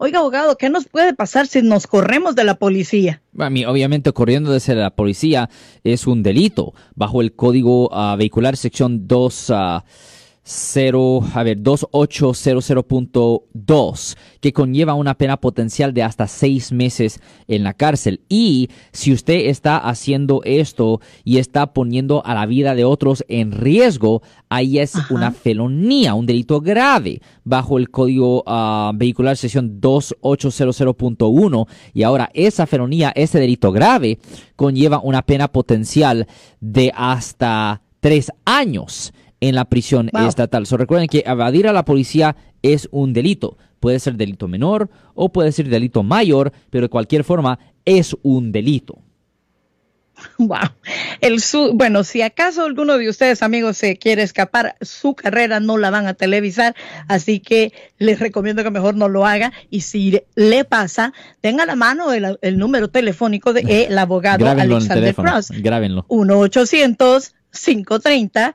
Oiga, abogado, ¿qué nos puede pasar si nos corremos de la policía? A mí, obviamente, corriendo desde la policía es un delito bajo el Código ah, Vehicular, sección 2. 0, a ver, 2800.2, que conlleva una pena potencial de hasta seis meses en la cárcel. Y si usted está haciendo esto y está poniendo a la vida de otros en riesgo, ahí es una felonía, un delito grave bajo el Código ah, Vehicular Sección 2800.1. Y ahora esa felonía, ese delito grave, conlleva una pena potencial de hasta tres años en la prisión estatal. So, recuerden que evadir a la policía es un delito. Puede ser delito menor o puede ser delito mayor, pero de cualquier forma es un delito. Wow. El bueno, si acaso alguno de ustedes, amigos, se quiere escapar, su carrera no la van a televisar, así que les recomiendo que mejor no lo haga. Y si le pasa, tenga a la mano el, número telefónico del de, abogado Alexander Cross. Grábenlo. 1-800-530